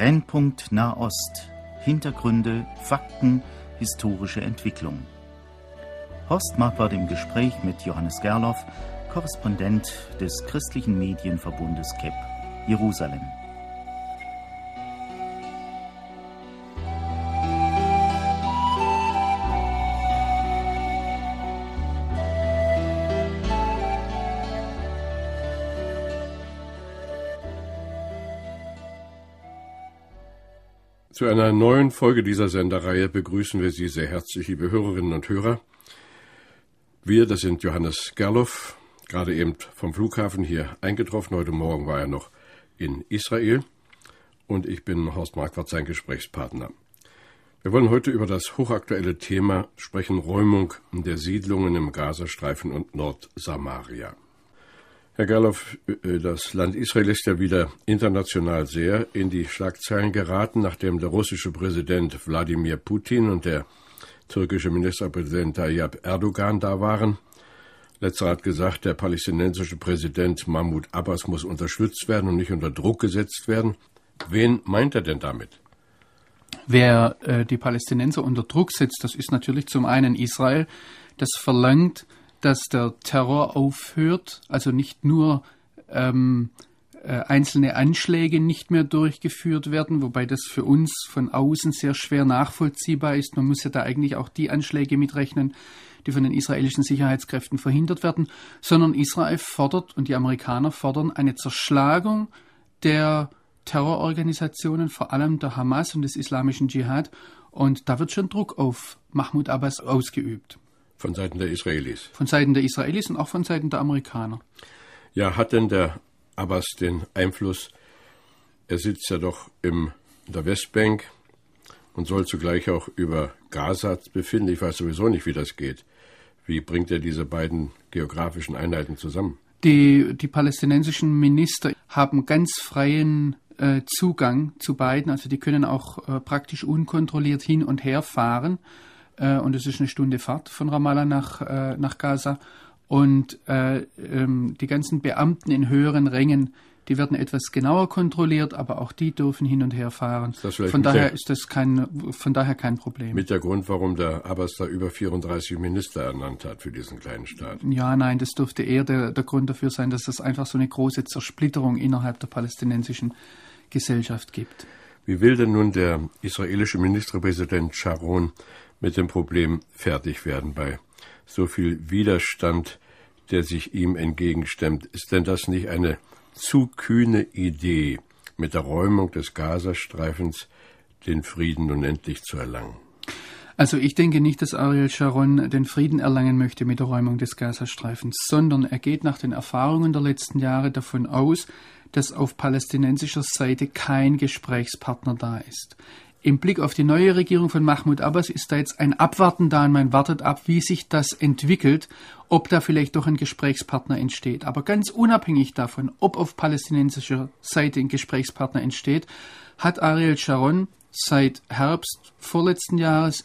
Brennpunkt Nahost. Hintergründe, Fakten, historische Entwicklung. Horst Marquardt im Gespräch mit Johannes Gerloff, Korrespondent des christlichen Medienverbundes KEP, Jerusalem. Zu einer neuen Folge dieser Sendereihe begrüßen wir Sie sehr herzlich, liebe Hörerinnen und Hörer. Wir, das sind Johannes Gerloff, gerade eben vom Flughafen hier eingetroffen. Heute Morgen war er noch in Israel. Und ich bin Horst Marquardt, sein Gesprächspartner. Wir wollen heute über das hochaktuelle Thema sprechen, Räumung der Siedlungen im Gazastreifen und Nordsamaria. Herr Gerloff, äh, das Land Israel ist ja wieder international sehr in die Schlagzeilen geraten, nachdem der russische Präsident Wladimir Putin und der türkische Ministerpräsident Tayyip Erdogan da waren. Letzterer hat gesagt, der palästinensische Präsident Mahmoud Abbas muss unterstützt werden und nicht unter Druck gesetzt werden. Wen meint er denn damit? Wer äh, die Palästinenser unter Druck setzt, das ist natürlich zum einen Israel, das verlangt, dass der Terror aufhört, also nicht nur ähm, äh, einzelne Anschläge nicht mehr durchgeführt werden, wobei das für uns von außen sehr schwer nachvollziehbar ist. Man muss ja da eigentlich auch die Anschläge mitrechnen, die von den israelischen Sicherheitskräften verhindert werden, sondern Israel fordert und die Amerikaner fordern eine Zerschlagung der Terrororganisationen, vor allem der Hamas und des islamischen Dschihad. Und da wird schon Druck auf Mahmoud Abbas ausgeübt. Von Seiten der Israelis. Von Seiten der Israelis und auch von Seiten der Amerikaner. Ja, hat denn der Abbas den Einfluss, er sitzt ja doch im, in der Westbank und soll zugleich auch über Gaza befinden. Ich weiß sowieso nicht, wie das geht. Wie bringt er diese beiden geografischen Einheiten zusammen? Die, die palästinensischen Minister haben ganz freien äh, Zugang zu beiden. Also die können auch äh, praktisch unkontrolliert hin und her fahren und es ist eine Stunde Fahrt von Ramallah nach, äh, nach Gaza. Und äh, ähm, die ganzen Beamten in höheren Rängen, die werden etwas genauer kontrolliert, aber auch die dürfen hin und her fahren. Von daher ist das kein, von daher kein Problem. Mit der Grund, warum der Abbas da über 34 Minister ernannt hat für diesen kleinen Staat. Ja, nein, das dürfte eher der, der Grund dafür sein, dass es einfach so eine große Zersplitterung innerhalb der palästinensischen Gesellschaft gibt. Wie will denn nun der israelische Ministerpräsident Sharon mit dem Problem fertig werden bei so viel Widerstand, der sich ihm entgegenstemmt. Ist denn das nicht eine zu kühne Idee, mit der Räumung des Gazastreifens den Frieden nun endlich zu erlangen? Also ich denke nicht, dass Ariel Sharon den Frieden erlangen möchte mit der Räumung des Gazastreifens, sondern er geht nach den Erfahrungen der letzten Jahre davon aus, dass auf palästinensischer Seite kein Gesprächspartner da ist im Blick auf die neue Regierung von Mahmoud Abbas ist da jetzt ein Abwarten da und man wartet ab, wie sich das entwickelt, ob da vielleicht doch ein Gesprächspartner entsteht. Aber ganz unabhängig davon, ob auf palästinensischer Seite ein Gesprächspartner entsteht, hat Ariel Sharon seit Herbst vorletzten Jahres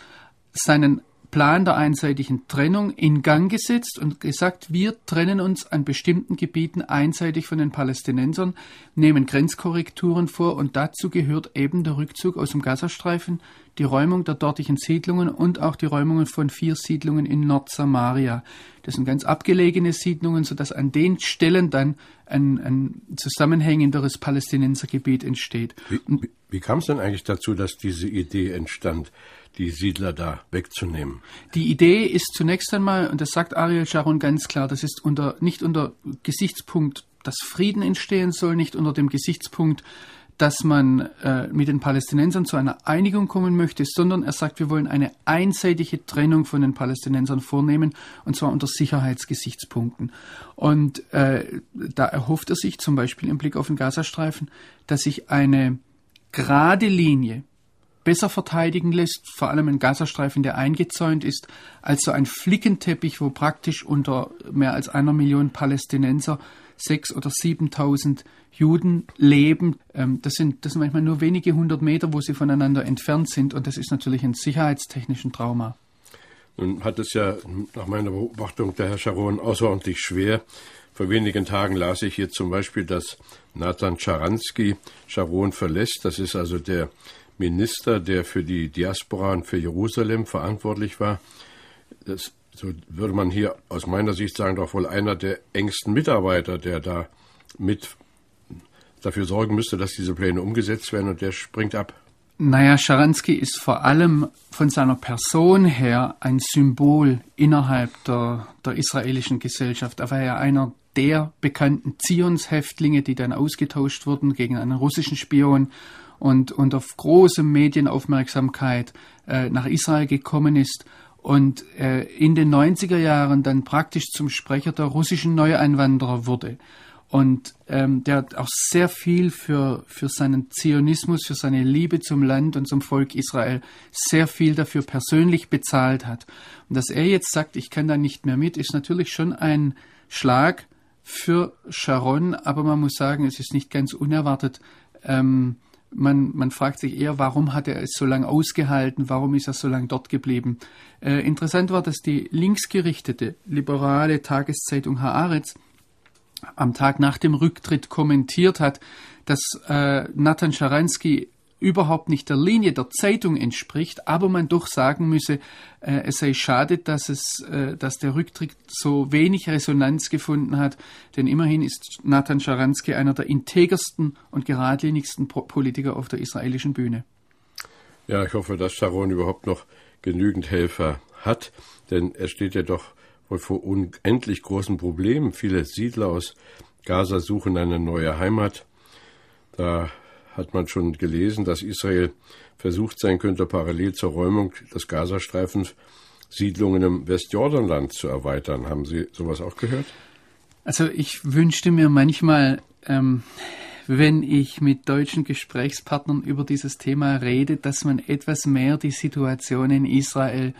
seinen Plan der einseitigen Trennung in Gang gesetzt und gesagt, wir trennen uns an bestimmten Gebieten einseitig von den Palästinensern, nehmen Grenzkorrekturen vor und dazu gehört eben der Rückzug aus dem Gazastreifen, die Räumung der dortigen Siedlungen und auch die Räumungen von vier Siedlungen in Nordsamaria. Das sind ganz abgelegene Siedlungen, sodass an den Stellen dann ein, ein zusammenhängenderes Palästinensergebiet entsteht. Wie, wie, kam es denn eigentlich dazu, dass diese Idee entstand? Die Siedler da wegzunehmen. Die Idee ist zunächst einmal, und das sagt Ariel Sharon ganz klar, das ist unter, nicht unter Gesichtspunkt, dass Frieden entstehen soll, nicht unter dem Gesichtspunkt, dass man äh, mit den Palästinensern zu einer Einigung kommen möchte, sondern er sagt, wir wollen eine einseitige Trennung von den Palästinensern vornehmen, und zwar unter Sicherheitsgesichtspunkten. Und äh, da erhofft er sich zum Beispiel im Blick auf den Gazastreifen, dass sich eine gerade Linie besser verteidigen lässt, vor allem ein Gazastreifen, der eingezäunt ist, als so ein Flickenteppich, wo praktisch unter mehr als einer Million Palästinenser sechs oder siebentausend Juden leben. Ähm, das sind, das sind manchmal nur wenige hundert Meter, wo sie voneinander entfernt sind und das ist natürlich ein sicherheitstechnischen Trauma. Nun hat es ja nach meiner Beobachtung der Herr Sharon außerordentlich schwer, Vor wenigen Tagen las ich hier zum Beispiel, dass Nathan Scharansky Sharon verlässt. Das ist also der Minister, der für die Diaspora und für Jerusalem verantwortlich war. Das so würde man hier aus meiner Sicht sagen, doch wohl einer der engsten Mitarbeiter, der da mit dafür sorgen müsste, dass diese Pläne umgesetzt werden und der springt ab. Naja, Scharansky ist vor allem von seiner Person her ein Symbol innerhalb der, der israelischen Gesellschaft. Er war ja einer der bekannten Zionshäftlinge, die dann ausgetauscht wurden gegen einen russischen Spion und, und auf große Medienaufmerksamkeit äh, nach Israel gekommen ist und äh, in den 90er Jahren dann praktisch zum Sprecher der russischen Neueinwanderer wurde. Und ähm, der hat auch sehr viel für, für seinen Zionismus, für seine Liebe zum Land und zum Volk Israel sehr viel dafür persönlich bezahlt hat. Und dass er jetzt sagt, ich kann da nicht mehr mit, ist natürlich schon ein Schlag für Sharon, aber man muss sagen, es ist nicht ganz unerwartet. Ähm, man, man fragt sich eher, warum hat er es so lange ausgehalten, warum ist er so lange dort geblieben. Äh, interessant war, dass die linksgerichtete liberale Tageszeitung Haaretz am Tag nach dem Rücktritt kommentiert hat, dass äh, Nathan Scharansky überhaupt nicht der Linie der Zeitung entspricht, aber man doch sagen müsse, äh, es sei schade, dass es, äh, dass der Rücktritt so wenig Resonanz gefunden hat, denn immerhin ist Nathan Scharansky einer der integersten und geradlinigsten Politiker auf der israelischen Bühne. Ja, ich hoffe, dass Sharon überhaupt noch genügend Helfer hat, denn er steht ja doch wohl vor unendlich großen Problemen. Viele Siedler aus Gaza suchen eine neue Heimat. Da hat man schon gelesen, dass Israel versucht sein könnte, parallel zur Räumung des Gazastreifens Siedlungen im Westjordanland zu erweitern. Haben Sie sowas auch gehört? Also ich wünschte mir manchmal, ähm, wenn ich mit deutschen Gesprächspartnern über dieses Thema rede, dass man etwas mehr die Situation in Israel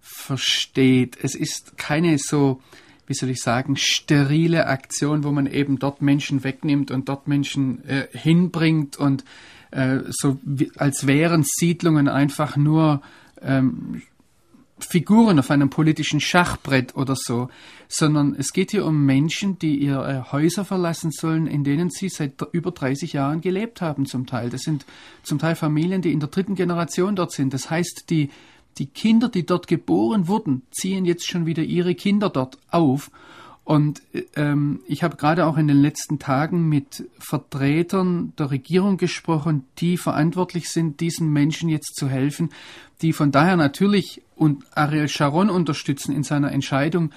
versteht. Es ist keine so wie soll ich sagen, sterile Aktion, wo man eben dort Menschen wegnimmt und dort Menschen äh, hinbringt und äh, so wie, als wären Siedlungen einfach nur ähm, Figuren auf einem politischen Schachbrett oder so, sondern es geht hier um Menschen, die ihre Häuser verlassen sollen, in denen sie seit über 30 Jahren gelebt haben zum Teil. Das sind zum Teil Familien, die in der dritten Generation dort sind. Das heißt, die die Kinder, die dort geboren wurden, ziehen jetzt schon wieder ihre Kinder dort auf. Und ähm, ich habe gerade auch in den letzten Tagen mit Vertretern der Regierung gesprochen, die verantwortlich sind, diesen Menschen jetzt zu helfen, die von daher natürlich und Ariel Sharon unterstützen in seiner Entscheidung.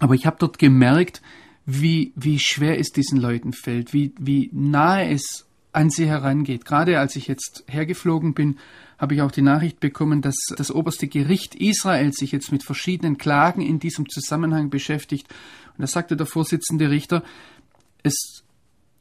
Aber ich habe dort gemerkt, wie, wie schwer es diesen Leuten fällt, wie, wie nahe es an sie herangeht. Gerade als ich jetzt hergeflogen bin, habe ich auch die Nachricht bekommen, dass das oberste Gericht Israel sich jetzt mit verschiedenen Klagen in diesem Zusammenhang beschäftigt. Und da sagte der Vorsitzende Richter, es,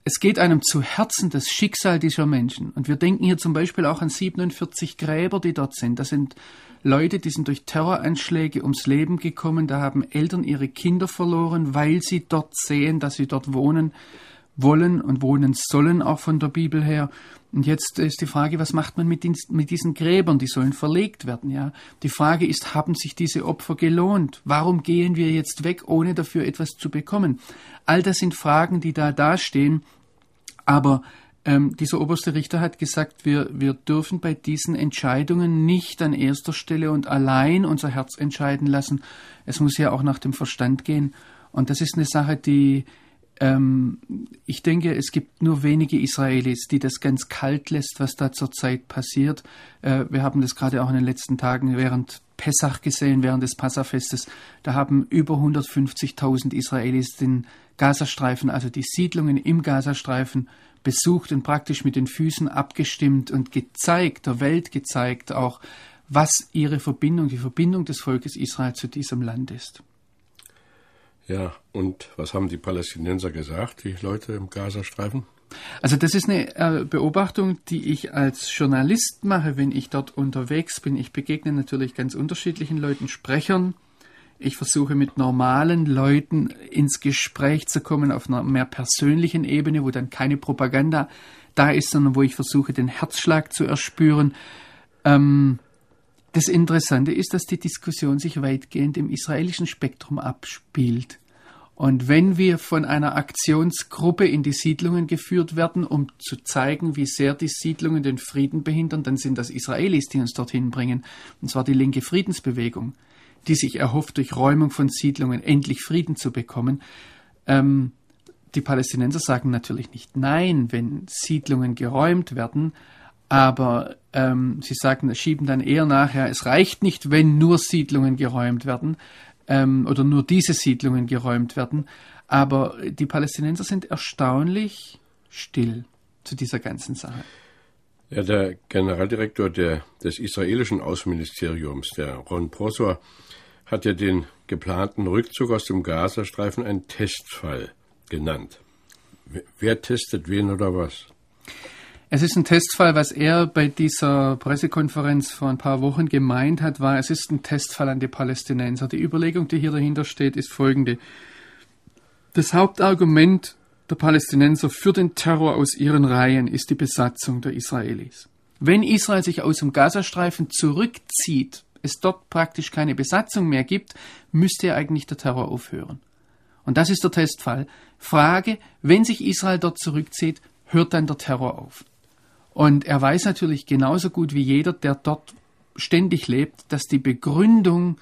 es geht einem zu Herzen das Schicksal dieser Menschen. Und wir denken hier zum Beispiel auch an 47 Gräber, die dort sind. Das sind Leute, die sind durch Terroranschläge ums Leben gekommen. Da haben Eltern ihre Kinder verloren, weil sie dort sehen, dass sie dort wohnen wollen und wohnen sollen, auch von der Bibel her. Und jetzt ist die Frage, was macht man mit, mit diesen Gräbern? Die sollen verlegt werden, ja. Die Frage ist, haben sich diese Opfer gelohnt? Warum gehen wir jetzt weg, ohne dafür etwas zu bekommen? All das sind Fragen, die da dastehen. Aber ähm, dieser oberste Richter hat gesagt, wir, wir dürfen bei diesen Entscheidungen nicht an erster Stelle und allein unser Herz entscheiden lassen. Es muss ja auch nach dem Verstand gehen. Und das ist eine Sache, die, ich denke, es gibt nur wenige Israelis, die das ganz kalt lässt, was da zurzeit passiert. Äh, wir haben das gerade auch in den letzten Tagen während Pessach gesehen, während des Passafestes. Da haben über 150.000 Israelis den Gazastreifen, also die Siedlungen im Gazastreifen, besucht und praktisch mit den Füßen abgestimmt und gezeigt, der Welt gezeigt auch, was ihre Verbindung, die Verbindung des Volkes Israel zu diesem Land ist. Ja, und was haben die Palästinenser gesagt, die Leute im Gazastreifen? Also das ist eine äh, Beobachtung, die ich als Journalist mache, wenn ich dort unterwegs bin. Ich begegne natürlich ganz unterschiedlichen Leuten, Sprechern. Ich versuche mit normalen Leuten ins Gespräch zu kommen auf einer mehr persönlichen Ebene, wo dann keine Propaganda da ist, sondern wo ich versuche, den Herzschlag zu erspüren. Ähm, das Interessante ist, dass die Diskussion sich weitgehend im israelischen Spektrum abspielt. Und wenn wir von einer Aktionsgruppe in die Siedlungen geführt werden, um zu zeigen, wie sehr die Siedlungen den Frieden behindern, dann sind das Israelis, die uns dorthin bringen. Und zwar die linke Friedensbewegung, die sich erhofft, durch Räumung von Siedlungen endlich Frieden zu bekommen. Ähm, die Palästinenser sagen natürlich nicht Nein, wenn Siedlungen geräumt werden, aber ähm, sie sagen, schieben dann eher nachher, es reicht nicht, wenn nur Siedlungen geräumt werden, ähm, oder nur diese Siedlungen geräumt werden. Aber die Palästinenser sind erstaunlich still zu dieser ganzen Sache. Ja, der Generaldirektor der, des israelischen Außenministeriums, der Ron Prosor, hat ja den geplanten Rückzug aus dem Gazastreifen einen Testfall genannt. Wer testet wen oder was? Es ist ein Testfall, was er bei dieser Pressekonferenz vor ein paar Wochen gemeint hat, war, es ist ein Testfall an die Palästinenser. Die Überlegung, die hier dahinter steht, ist folgende. Das Hauptargument der Palästinenser für den Terror aus ihren Reihen ist die Besatzung der Israelis. Wenn Israel sich aus dem Gazastreifen zurückzieht, es dort praktisch keine Besatzung mehr gibt, müsste eigentlich der Terror aufhören. Und das ist der Testfall. Frage, wenn sich Israel dort zurückzieht, hört dann der Terror auf. Und er weiß natürlich genauso gut wie jeder, der dort ständig lebt, dass die Begründung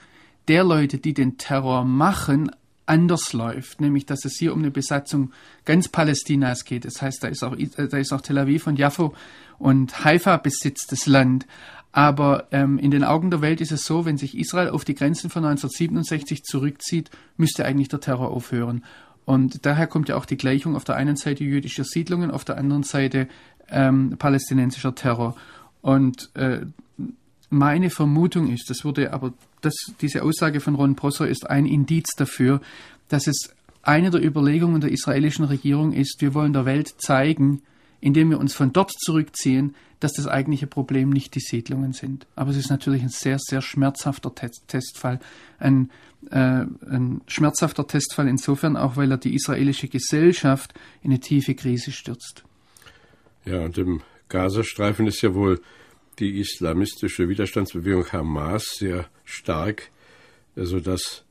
der Leute, die den Terror machen, anders läuft, nämlich dass es hier um eine Besatzung ganz Palästinas geht. Das heißt, da ist auch, da ist auch Tel Aviv und Jaffo und Haifa besitzt das Land. Aber ähm, in den Augen der Welt ist es so, wenn sich Israel auf die Grenzen von 1967 zurückzieht, müsste eigentlich der Terror aufhören. Und daher kommt ja auch die Gleichung auf der einen Seite jüdischer Siedlungen, auf der anderen Seite ähm, palästinensischer Terror. Und äh, meine Vermutung ist, das wurde aber, das, diese Aussage von Ron Prosser ist ein Indiz dafür, dass es eine der Überlegungen der israelischen Regierung ist, wir wollen der Welt zeigen, indem wir uns von dort zurückziehen, dass das eigentliche Problem nicht die Siedlungen sind. Aber es ist natürlich ein sehr, sehr schmerzhafter Test Testfall. Ein, äh, ein schmerzhafter Testfall insofern auch, weil er die israelische Gesellschaft in eine tiefe Krise stürzt. Ja, und im Gazastreifen ist ja wohl die islamistische Widerstandsbewegung Hamas sehr stark, sodass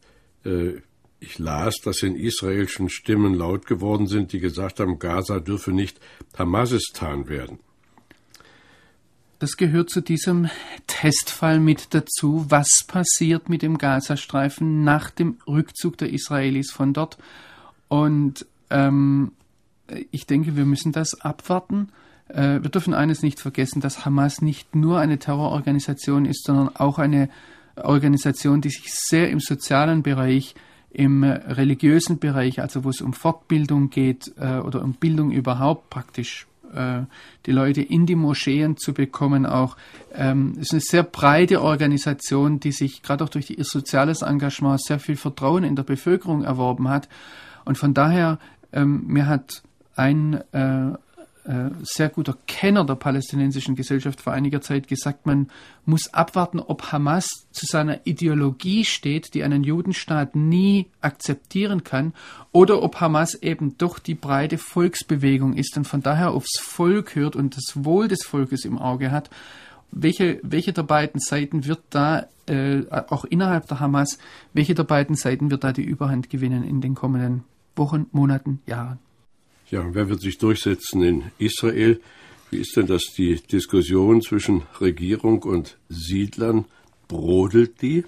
äh, ich las, dass in israelischen Stimmen laut geworden sind, die gesagt haben, Gaza dürfe nicht Hamasistan werden. Das gehört zu diesem Testfall mit dazu. Was passiert mit dem Gazastreifen nach dem Rückzug der Israelis von dort? Und ähm, ich denke, wir müssen das abwarten. Äh, wir dürfen eines nicht vergessen, dass Hamas nicht nur eine Terrororganisation ist, sondern auch eine Organisation, die sich sehr im sozialen Bereich, im religiösen Bereich, also wo es um Fortbildung geht äh, oder um Bildung überhaupt praktisch, äh, die Leute in die Moscheen zu bekommen, auch ähm, ist eine sehr breite Organisation, die sich gerade auch durch ihr soziales Engagement sehr viel Vertrauen in der Bevölkerung erworben hat. Und von daher, ähm, mir hat ein sehr guter Kenner der palästinensischen Gesellschaft vor einiger Zeit gesagt, man muss abwarten, ob Hamas zu seiner Ideologie steht, die einen Judenstaat nie akzeptieren kann, oder ob Hamas eben doch die breite Volksbewegung ist und von daher aufs Volk hört und das Wohl des Volkes im Auge hat. Welche, welche der beiden Seiten wird da, äh, auch innerhalb der Hamas, welche der beiden Seiten wird da die Überhand gewinnen in den kommenden Wochen, Monaten, Jahren? Ja, wer wird sich durchsetzen in Israel? Wie ist denn das die Diskussion zwischen Regierung und Siedlern? Brodelt die?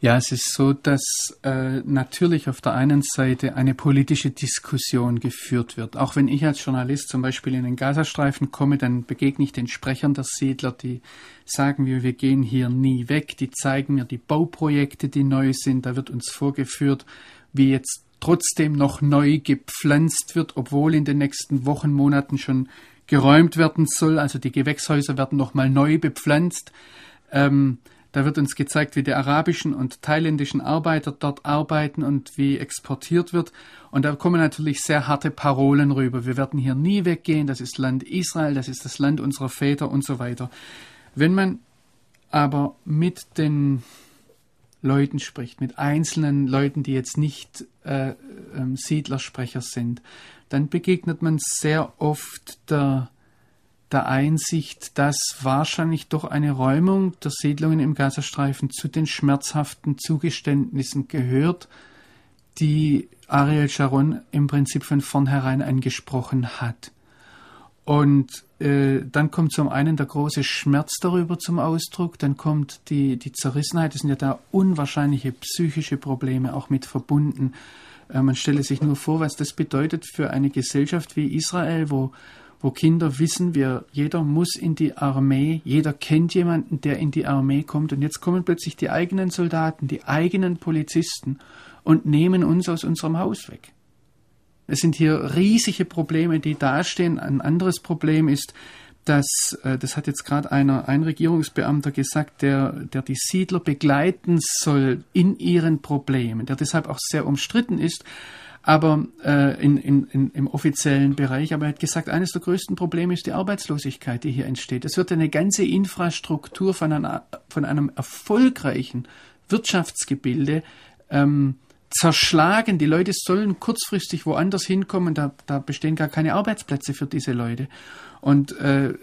Ja, es ist so, dass äh, natürlich auf der einen Seite eine politische Diskussion geführt wird. Auch wenn ich als Journalist zum Beispiel in den Gazastreifen komme, dann begegne ich den Sprechern der Siedler, die sagen wir, wir gehen hier nie weg. Die zeigen mir die Bauprojekte, die neu sind. Da wird uns vorgeführt, wie jetzt trotzdem noch neu gepflanzt wird, obwohl in den nächsten Wochen, Monaten schon geräumt werden soll. Also die Gewächshäuser werden nochmal neu bepflanzt. Ähm, da wird uns gezeigt, wie die arabischen und thailändischen Arbeiter dort arbeiten und wie exportiert wird. Und da kommen natürlich sehr harte Parolen rüber. Wir werden hier nie weggehen. Das ist Land Israel, das ist das Land unserer Väter und so weiter. Wenn man aber mit den Leuten spricht, mit einzelnen Leuten, die jetzt nicht äh, äh, Siedlersprecher sind, dann begegnet man sehr oft der, der Einsicht, dass wahrscheinlich doch eine Räumung der Siedlungen im Gazastreifen zu den schmerzhaften Zugeständnissen gehört, die Ariel Sharon im Prinzip von vornherein angesprochen hat. Und äh, dann kommt zum einen der große Schmerz darüber zum Ausdruck, dann kommt die, die Zerrissenheit, es sind ja da unwahrscheinliche psychische Probleme auch mit verbunden. Äh, man stelle sich nur vor, was das bedeutet für eine Gesellschaft wie Israel, wo, wo Kinder wissen, wir, jeder muss in die Armee, jeder kennt jemanden, der in die Armee kommt und jetzt kommen plötzlich die eigenen Soldaten, die eigenen Polizisten und nehmen uns aus unserem Haus weg. Es sind hier riesige Probleme, die dastehen. Ein anderes Problem ist, dass, äh, das hat jetzt gerade einer, ein Regierungsbeamter gesagt, der, der die Siedler begleiten soll in ihren Problemen, der deshalb auch sehr umstritten ist, aber äh, in, in, in, im offiziellen Bereich. Aber er hat gesagt, eines der größten Probleme ist die Arbeitslosigkeit, die hier entsteht. Es wird eine ganze Infrastruktur von, einer, von einem erfolgreichen Wirtschaftsgebilde ähm, zerschlagen. Die Leute sollen kurzfristig woanders hinkommen. Da, da bestehen gar keine Arbeitsplätze für diese Leute. Und äh,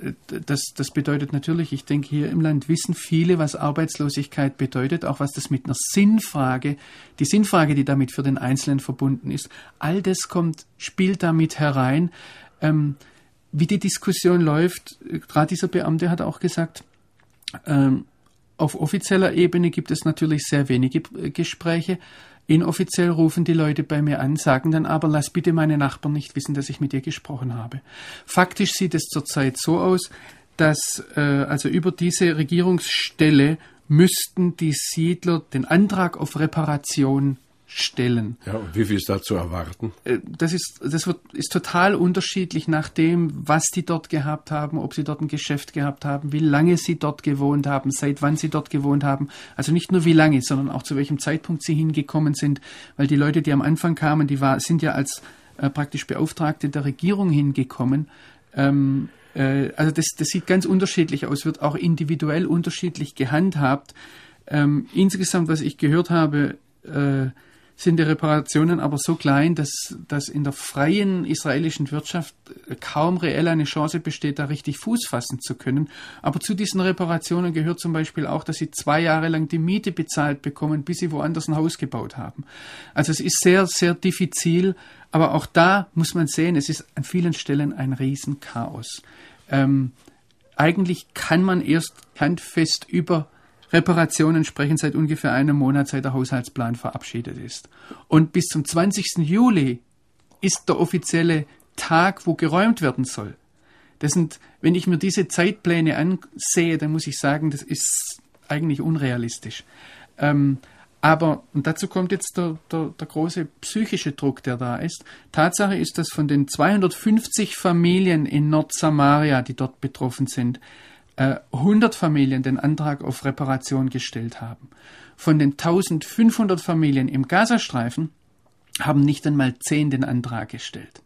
das, das bedeutet natürlich, ich denke, hier im Land wissen viele, was Arbeitslosigkeit bedeutet, auch was das mit einer Sinnfrage, die Sinnfrage, die damit für den Einzelnen verbunden ist. All das kommt, spielt damit herein. Ähm, wie die Diskussion läuft, gerade dieser Beamte hat auch gesagt, ähm, auf offizieller Ebene gibt es natürlich sehr wenige Gespräche, Inoffiziell rufen die Leute bei mir an, sagen dann aber, lass bitte meine Nachbarn nicht wissen, dass ich mit dir gesprochen habe. Faktisch sieht es zurzeit so aus, dass äh, also über diese Regierungsstelle müssten die Siedler den Antrag auf Reparation stellen. Ja, und wie viel ist da zu erwarten? Äh, das ist, das wird, ist total unterschiedlich nach dem, was die dort gehabt haben, ob sie dort ein Geschäft gehabt haben, wie lange sie dort gewohnt haben, seit wann sie dort gewohnt haben. Also nicht nur wie lange, sondern auch zu welchem Zeitpunkt sie hingekommen sind, weil die Leute, die am Anfang kamen, die war, sind ja als äh, praktisch Beauftragte der Regierung hingekommen. Ähm, äh, also das, das sieht ganz unterschiedlich aus, wird auch individuell unterschiedlich gehandhabt. Ähm, insgesamt, was ich gehört habe, äh, sind die Reparationen aber so klein, dass, dass in der freien israelischen Wirtschaft kaum reell eine Chance besteht, da richtig Fuß fassen zu können. Aber zu diesen Reparationen gehört zum Beispiel auch, dass sie zwei Jahre lang die Miete bezahlt bekommen, bis sie woanders ein Haus gebaut haben. Also es ist sehr, sehr diffizil, aber auch da muss man sehen, es ist an vielen Stellen ein Riesenchaos. Ähm, eigentlich kann man erst handfest über Reparationen sprechen seit ungefähr einem Monat, seit der Haushaltsplan verabschiedet ist. Und bis zum 20. Juli ist der offizielle Tag, wo geräumt werden soll. Das sind, wenn ich mir diese Zeitpläne ansehe, dann muss ich sagen, das ist eigentlich unrealistisch. Ähm, aber, und dazu kommt jetzt der, der, der, große psychische Druck, der da ist. Tatsache ist, dass von den 250 Familien in Nordsamaria, die dort betroffen sind, 100 äh, Familien den Antrag auf Reparation gestellt haben. Von den 1500 Familien im Gazastreifen haben nicht einmal 10 den Antrag gestellt.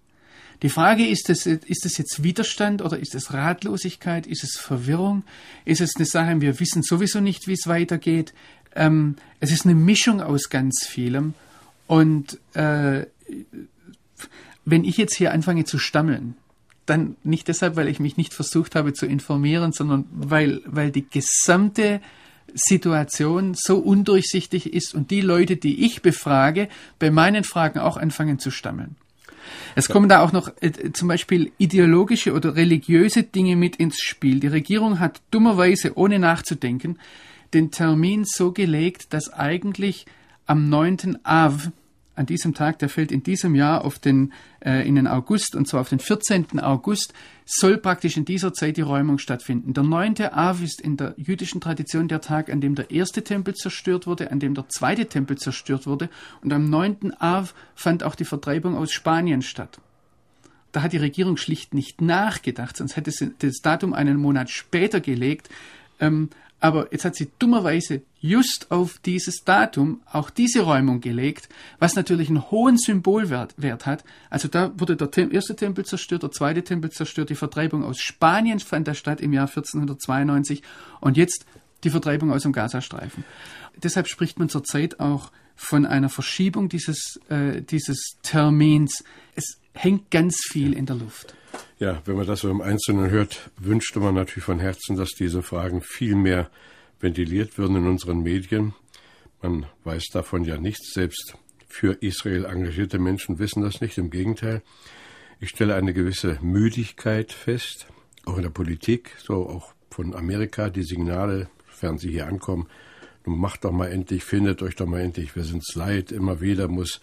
Die Frage ist, ist es jetzt Widerstand oder ist es Ratlosigkeit? Ist es Verwirrung? Ist es eine Sache, wir wissen sowieso nicht, wie es weitergeht? Ähm, es ist eine Mischung aus ganz vielem. Und äh, wenn ich jetzt hier anfange zu stammeln, dann nicht deshalb, weil ich mich nicht versucht habe zu informieren, sondern weil, weil die gesamte Situation so undurchsichtig ist und die Leute, die ich befrage, bei meinen Fragen auch anfangen zu stammeln. Es kommen da auch noch äh, zum Beispiel ideologische oder religiöse Dinge mit ins Spiel. Die Regierung hat dummerweise, ohne nachzudenken, den Termin so gelegt, dass eigentlich am 9. Av, an diesem Tag, der fällt in diesem Jahr auf den, äh, in den August, und zwar auf den 14. August, soll praktisch in dieser Zeit die Räumung stattfinden. Der 9. Av ist in der jüdischen Tradition der Tag, an dem der erste Tempel zerstört wurde, an dem der zweite Tempel zerstört wurde, und am 9. Av fand auch die Vertreibung aus Spanien statt. Da hat die Regierung schlicht nicht nachgedacht, sonst hätte sie das Datum einen Monat später gelegt. Ähm, aber jetzt hat sie dummerweise just auf dieses Datum auch diese Räumung gelegt, was natürlich einen hohen Symbolwert Wert hat. Also da wurde der Tem erste Tempel zerstört, der zweite Tempel zerstört, die Vertreibung aus Spanien fand da statt im Jahr 1492 und jetzt die Vertreibung aus dem Gazastreifen. Deshalb spricht man zurzeit auch von einer Verschiebung dieses, äh, dieses Termins. Es hängt ganz viel in der Luft. Ja, wenn man das so im Einzelnen hört, wünschte man natürlich von Herzen, dass diese Fragen viel mehr ventiliert würden in unseren Medien. Man weiß davon ja nichts, selbst für Israel engagierte Menschen wissen das nicht. Im Gegenteil, ich stelle eine gewisse Müdigkeit fest, auch in der Politik, so auch von Amerika, die Signale, sofern sie hier ankommen, nun macht doch mal endlich, findet euch doch mal endlich, wir sind's leid, immer wieder muss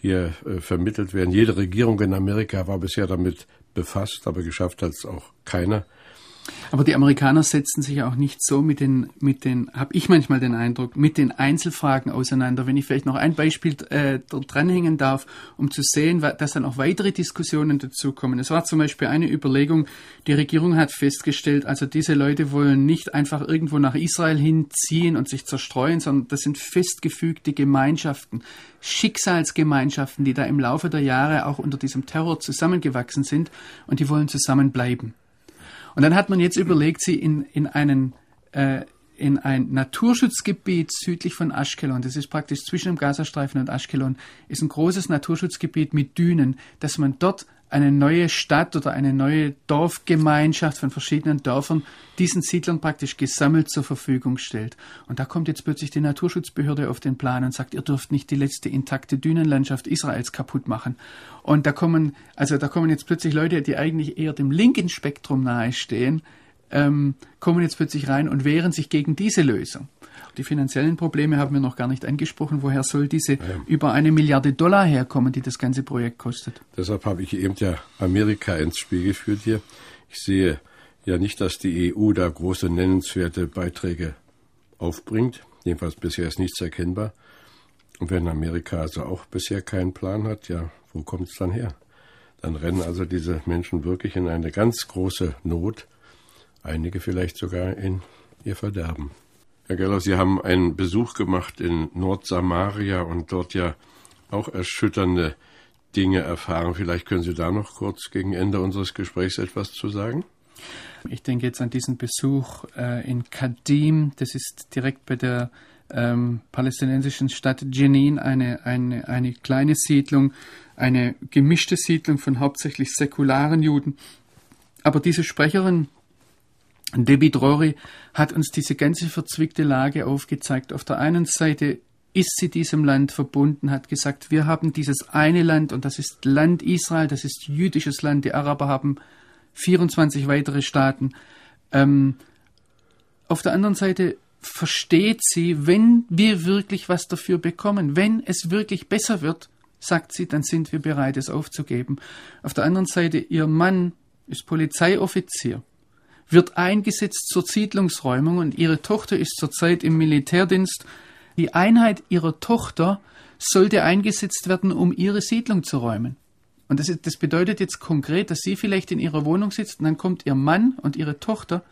hier äh, vermittelt werden. Jede Regierung in Amerika war bisher damit befasst, aber geschafft hat es auch keiner. Aber die Amerikaner setzen sich auch nicht so mit den, mit den, habe ich manchmal den Eindruck, mit den Einzelfragen auseinander. Wenn ich vielleicht noch ein Beispiel äh, dranhängen darf, um zu sehen, dass dann auch weitere Diskussionen dazukommen. Es war zum Beispiel eine Überlegung, die Regierung hat festgestellt, also diese Leute wollen nicht einfach irgendwo nach Israel hinziehen und sich zerstreuen, sondern das sind festgefügte Gemeinschaften, Schicksalsgemeinschaften, die da im Laufe der Jahre auch unter diesem Terror zusammengewachsen sind und die wollen zusammenbleiben. Und dann hat man jetzt überlegt, sie in, in einen äh, in ein Naturschutzgebiet südlich von Ashkelon, das ist praktisch zwischen dem Gazastreifen und Ashkelon, ist ein großes Naturschutzgebiet mit Dünen, dass man dort eine neue Stadt oder eine neue Dorfgemeinschaft von verschiedenen Dörfern diesen Siedlern praktisch gesammelt zur Verfügung stellt. Und da kommt jetzt plötzlich die Naturschutzbehörde auf den Plan und sagt, ihr dürft nicht die letzte intakte Dünenlandschaft Israels kaputt machen. Und da kommen, also da kommen jetzt plötzlich Leute, die eigentlich eher dem linken Spektrum nahestehen, ähm, kommen jetzt plötzlich rein und wehren sich gegen diese Lösung. Die finanziellen Probleme haben wir noch gar nicht angesprochen. Woher soll diese ja. über eine Milliarde Dollar herkommen, die das ganze Projekt kostet? Deshalb habe ich eben ja Amerika ins Spiel geführt hier. Ich sehe ja nicht, dass die EU da große nennenswerte Beiträge aufbringt. Jedenfalls bisher ist nichts erkennbar. Und wenn Amerika also auch bisher keinen Plan hat, ja, wo kommt es dann her? Dann rennen also diese Menschen wirklich in eine ganz große Not, einige vielleicht sogar in ihr Verderben. Herr Geller, Sie haben einen Besuch gemacht in Nordsamaria und dort ja auch erschütternde Dinge erfahren. Vielleicht können Sie da noch kurz gegen Ende unseres Gesprächs etwas zu sagen? Ich denke jetzt an diesen Besuch äh, in Kadim. Das ist direkt bei der ähm, palästinensischen Stadt Jenin, eine, eine, eine kleine Siedlung, eine gemischte Siedlung von hauptsächlich säkularen Juden. Aber diese Sprecherin Debbie Drory hat uns diese ganze verzwickte Lage aufgezeigt. Auf der einen Seite ist sie diesem Land verbunden, hat gesagt, wir haben dieses eine Land und das ist Land Israel, das ist jüdisches Land. Die Araber haben 24 weitere Staaten. Ähm, auf der anderen Seite versteht sie, wenn wir wirklich was dafür bekommen, wenn es wirklich besser wird, sagt sie, dann sind wir bereit, es aufzugeben. Auf der anderen Seite, ihr Mann ist Polizeioffizier wird eingesetzt zur Siedlungsräumung und ihre Tochter ist zurzeit im Militärdienst. Die Einheit ihrer Tochter sollte eingesetzt werden, um ihre Siedlung zu räumen. Und das, ist, das bedeutet jetzt konkret, dass sie vielleicht in ihrer Wohnung sitzt und dann kommt ihr Mann und ihre Tochter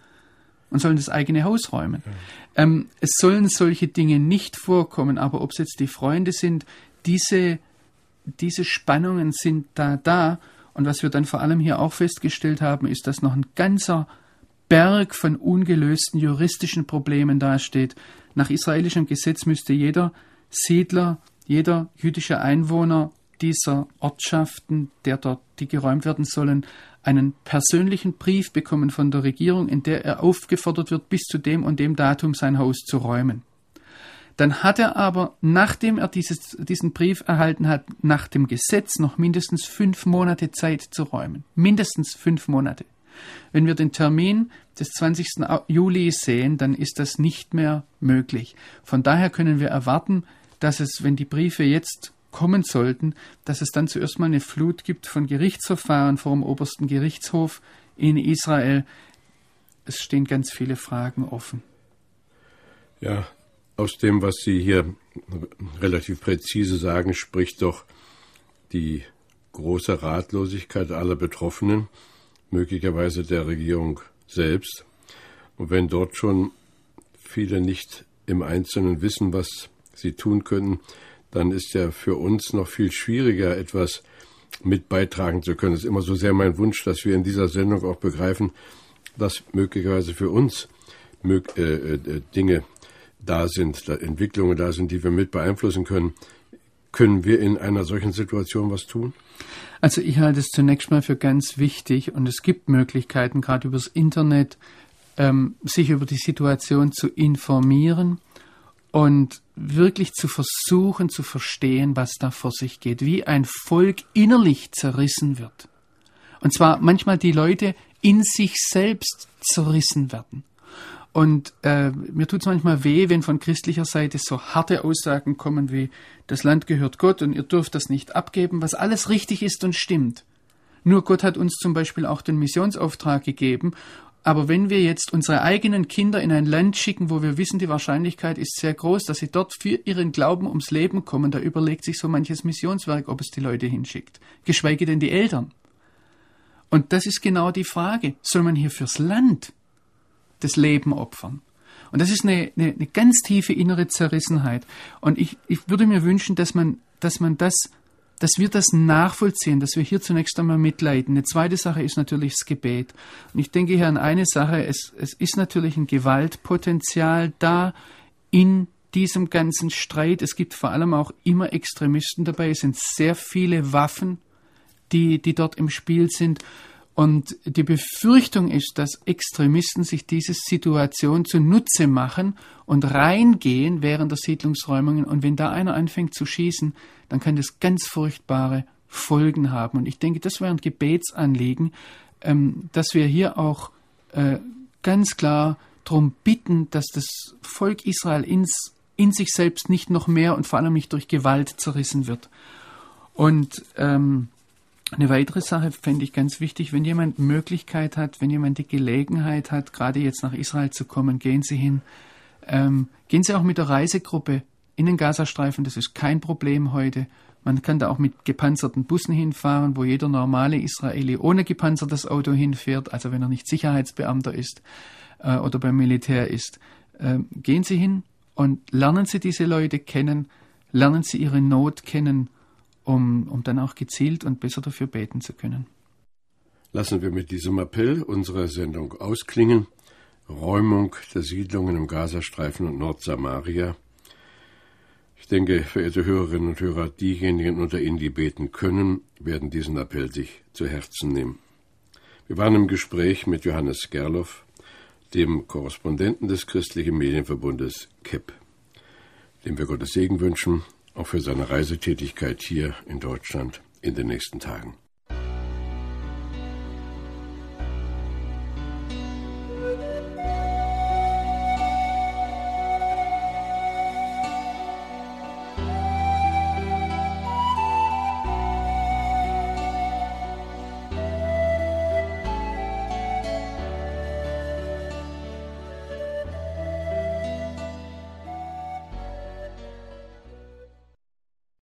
und sollen das eigene Haus räumen. Ja. Ähm, es sollen solche Dinge nicht vorkommen, aber ob es jetzt die Freunde sind, diese, diese Spannungen sind da da. Und was wir dann vor allem hier auch festgestellt haben, ist, dass noch ein ganzer Berg von ungelösten juristischen Problemen dasteht. Nach israelischem Gesetz müsste jeder Siedler, jeder jüdische Einwohner dieser Ortschaften, der dort, die geräumt werden sollen, einen persönlichen Brief bekommen von der Regierung, in der er aufgefordert wird, bis zu dem und dem Datum sein Haus zu räumen. Dann hat er aber, nachdem er dieses, diesen Brief erhalten hat, nach dem Gesetz noch mindestens fünf Monate Zeit zu räumen. Mindestens fünf Monate. Wenn wir den Termin des 20. Juli sehen, dann ist das nicht mehr möglich. Von daher können wir erwarten, dass es, wenn die Briefe jetzt kommen sollten, dass es dann zuerst mal eine Flut gibt von Gerichtsverfahren vor dem obersten Gerichtshof in Israel. Es stehen ganz viele Fragen offen. Ja, aus dem, was Sie hier relativ präzise sagen, spricht doch die große Ratlosigkeit aller Betroffenen möglicherweise der Regierung selbst. Und wenn dort schon viele nicht im Einzelnen wissen, was sie tun können, dann ist ja für uns noch viel schwieriger, etwas mit beitragen zu können. Es ist immer so sehr mein Wunsch, dass wir in dieser Sendung auch begreifen, dass möglicherweise für uns äh, äh, Dinge da sind, Entwicklungen da sind, die wir mit beeinflussen können. Können wir in einer solchen Situation was tun? Also ich halte es zunächst mal für ganz wichtig und es gibt Möglichkeiten, gerade übers Internet, ähm, sich über die Situation zu informieren und wirklich zu versuchen zu verstehen, was da vor sich geht, wie ein Volk innerlich zerrissen wird. Und zwar manchmal die Leute in sich selbst zerrissen werden. Und äh, mir tut es manchmal weh, wenn von christlicher Seite so harte Aussagen kommen wie, das Land gehört Gott und ihr dürft das nicht abgeben, was alles richtig ist und stimmt. Nur Gott hat uns zum Beispiel auch den Missionsauftrag gegeben. Aber wenn wir jetzt unsere eigenen Kinder in ein Land schicken, wo wir wissen, die Wahrscheinlichkeit ist sehr groß, dass sie dort für ihren Glauben ums Leben kommen, da überlegt sich so manches Missionswerk, ob es die Leute hinschickt. Geschweige denn die Eltern. Und das ist genau die Frage. Soll man hier fürs Land das Leben opfern? Und das ist eine, eine, eine ganz tiefe innere Zerrissenheit. Und ich, ich würde mir wünschen, dass man, dass man das, dass wir das nachvollziehen, dass wir hier zunächst einmal mitleiden. Eine zweite Sache ist natürlich das Gebet. Und ich denke hier an eine Sache. Es, es ist natürlich ein Gewaltpotenzial da in diesem ganzen Streit. Es gibt vor allem auch immer Extremisten dabei. Es sind sehr viele Waffen, die, die dort im Spiel sind. Und die Befürchtung ist, dass Extremisten sich diese Situation zunutze machen und reingehen während der Siedlungsräumungen. Und wenn da einer anfängt zu schießen, dann kann das ganz furchtbare Folgen haben. Und ich denke, das wäre ein Gebetsanliegen, ähm, dass wir hier auch äh, ganz klar darum bitten, dass das Volk Israel ins, in sich selbst nicht noch mehr und vor allem nicht durch Gewalt zerrissen wird. Und ähm, eine weitere Sache fände ich ganz wichtig, wenn jemand Möglichkeit hat, wenn jemand die Gelegenheit hat, gerade jetzt nach Israel zu kommen, gehen Sie hin. Ähm, gehen Sie auch mit der Reisegruppe in den Gazastreifen, das ist kein Problem heute. Man kann da auch mit gepanzerten Bussen hinfahren, wo jeder normale Israeli ohne gepanzertes Auto hinfährt, also wenn er nicht Sicherheitsbeamter ist äh, oder beim Militär ist. Ähm, gehen Sie hin und lernen Sie diese Leute kennen, lernen Sie ihre Not kennen um, um dann auch gezielt und besser dafür beten zu können. Lassen wir mit diesem Appell unserer Sendung ausklingen. Räumung der Siedlungen im Gazastreifen und Nordsamaria. Ich denke, verehrte Hörerinnen und Hörer, diejenigen unter Ihnen, die beten können, werden diesen Appell sich zu Herzen nehmen. Wir waren im Gespräch mit Johannes Gerloff, dem Korrespondenten des christlichen Medienverbundes KEP, dem wir Gottes Segen wünschen auch für seine Reisetätigkeit hier in Deutschland in den nächsten Tagen.